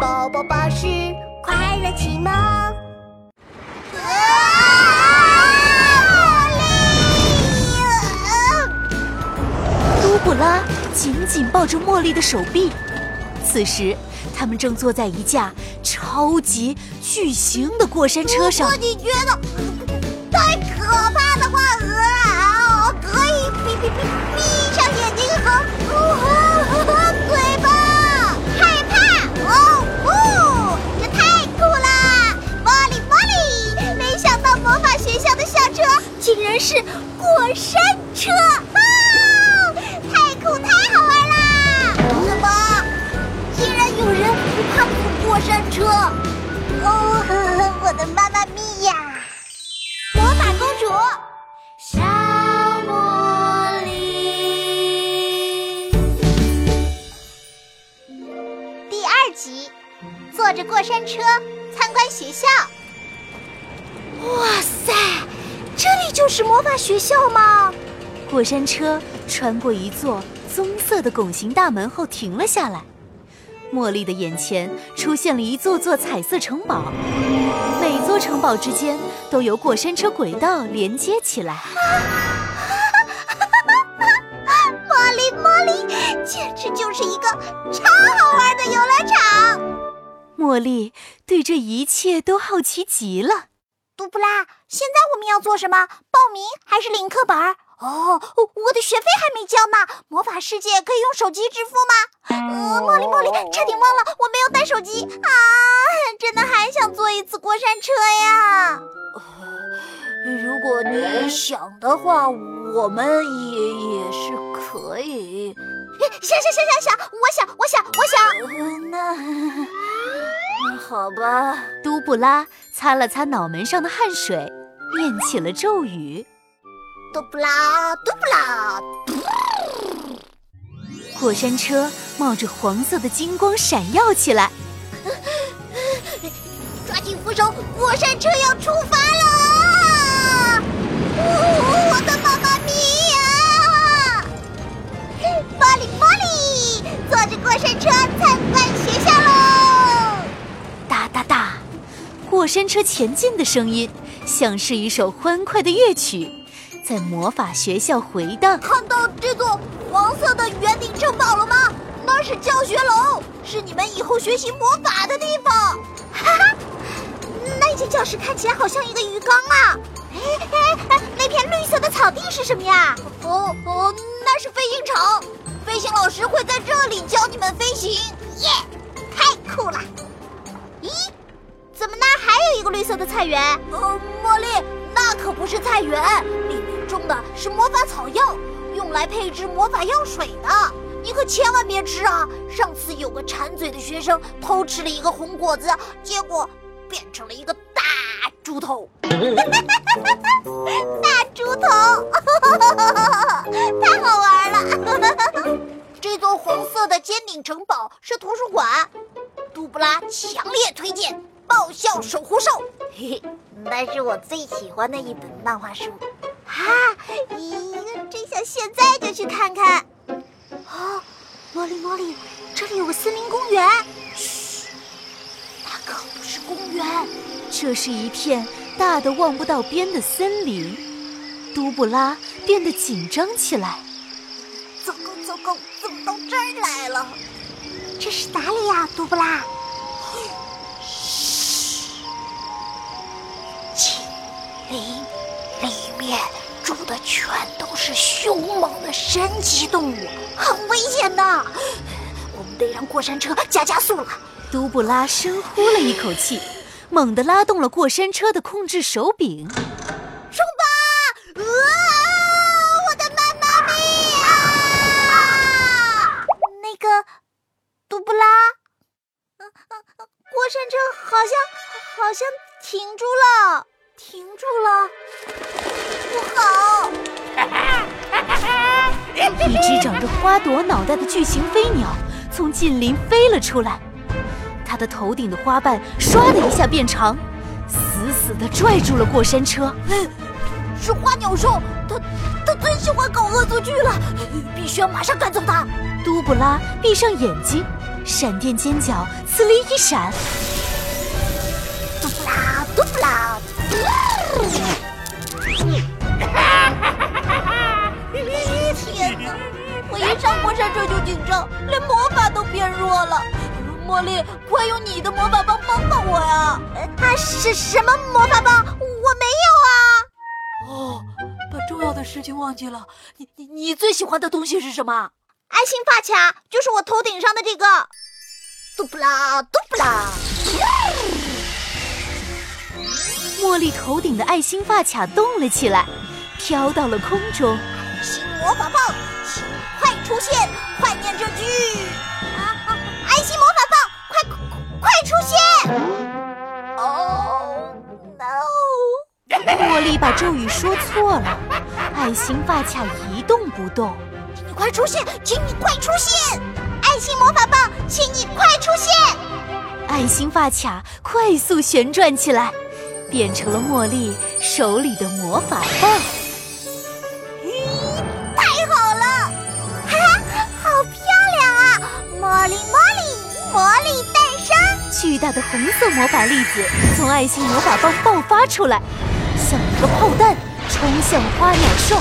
宝宝巴士快乐启蒙。嘟布拉紧紧抱着茉莉的手臂，此时他们正坐在一架超级巨型的过山车上。你觉得太可怕的话，呃，可以闭闭闭是过山车啊！太酷太好玩啦！什么？竟然有人不怕坐过山车？哦，我的妈妈咪呀！魔法公主，小茉莉。第二集，坐着过山车参观学校。哇塞！这里就是魔法学校吗？过山车穿过一座棕色的拱形大门后停了下来。茉莉的眼前出现了一座座彩色城堡，每座城堡之间都由过山车轨道连接起来。茉莉，茉莉，简直就是一个超好玩的游乐场！茉莉对这一切都好奇极了。杜布拉，现在我们要做什么？报名还是领课本？哦，我的学费还没交呢。魔法世界可以用手机支付吗？呃，茉莉，茉莉，差点忘了，我没有带手机啊！真的还想坐一次过山车呀。如果你想的话，我们也也是可以。想想想想想，我想，我想，我想。那好吧。都布拉擦了擦脑门上的汗水，念起了咒语。都布拉，都布拉，过山车冒着黄色的金光闪耀起来。抓紧扶手，过山车要出发了！我的妈妈咪呀！茉莉，茉莉，坐着过山车参观学校过山车前进的声音像是一首欢快的乐曲。在魔法学校回荡，看到这座黄色的圆顶城堡了吗？那是教学楼，是你们以后学习魔法的地方。哈哈，那间教室看起来好像一个鱼缸啊！哎哎，那片绿色的草地是什么呀？哦哦，那是飞行场，飞行老师会在这里教你们飞行。耶，太酷了！绿色的菜园？呃，茉莉，那可不是菜园，里面。种的是魔法草药，用来配制魔法药水的。你可千万别吃啊！上次有个馋嘴的学生偷吃了一个红果子，结果变成了一个大猪头。大猪头，太好玩了！这座红色的尖顶城堡是图书馆，杜布拉强烈推荐。爆笑守护兽，嘿嘿，那是我最喜欢的一本漫画书。啊！咦，真想现在就去看看。啊，茉莉茉莉，这里有个森林公园。嘘，那可不是公园，这是一片大的望不到边的森林。都布拉变得紧张起来。糟糕糟糕，怎么到这儿来了？这是哪里呀，杜布拉？面。住的全都是凶猛的神奇动物，很危险的。我们得让过山车加加速了。都布拉深呼了一口气，猛地拉动了过山车的控制手柄，冲吧！啊！我的妈妈咪啊！那个都布拉，嗯嗯嗯过山车好像好像停住了，停住了。不好！一只长着花朵脑袋的巨型飞鸟从近邻飞了出来，它的头顶的花瓣唰的一下变长，死死地拽住了过山车。是花鸟兽，它它最喜欢搞恶作剧了，必须要马上赶走它。杜布拉闭上眼睛，闪电尖角呲哩一闪，嘟不拉嘟不啦！我山这就紧张，连魔法都变弱了。茉莉，快用你的魔法棒帮帮我呀！啊，是什么魔法棒？我没有啊！哦，把重要的事情忘记了。你你你最喜欢的东西是什么？爱心发卡，就是我头顶上的这个。嘟不啦嘟不啦！茉莉头顶的爱心发卡动了起来，飘到了空中。爱心魔法棒，出现！快念这句。爱心魔法棒，快快出现！Oh no！茉莉把咒语说错了，爱心发卡一动不动。请你快出现，请你快出现！爱心魔法棒，请你快出现！爱心发卡快速旋转起来，变成了茉莉手里的魔法棒。巨大的红色魔法粒子从爱心魔法棒爆发出来，像一个炮弹冲向花鸟兽。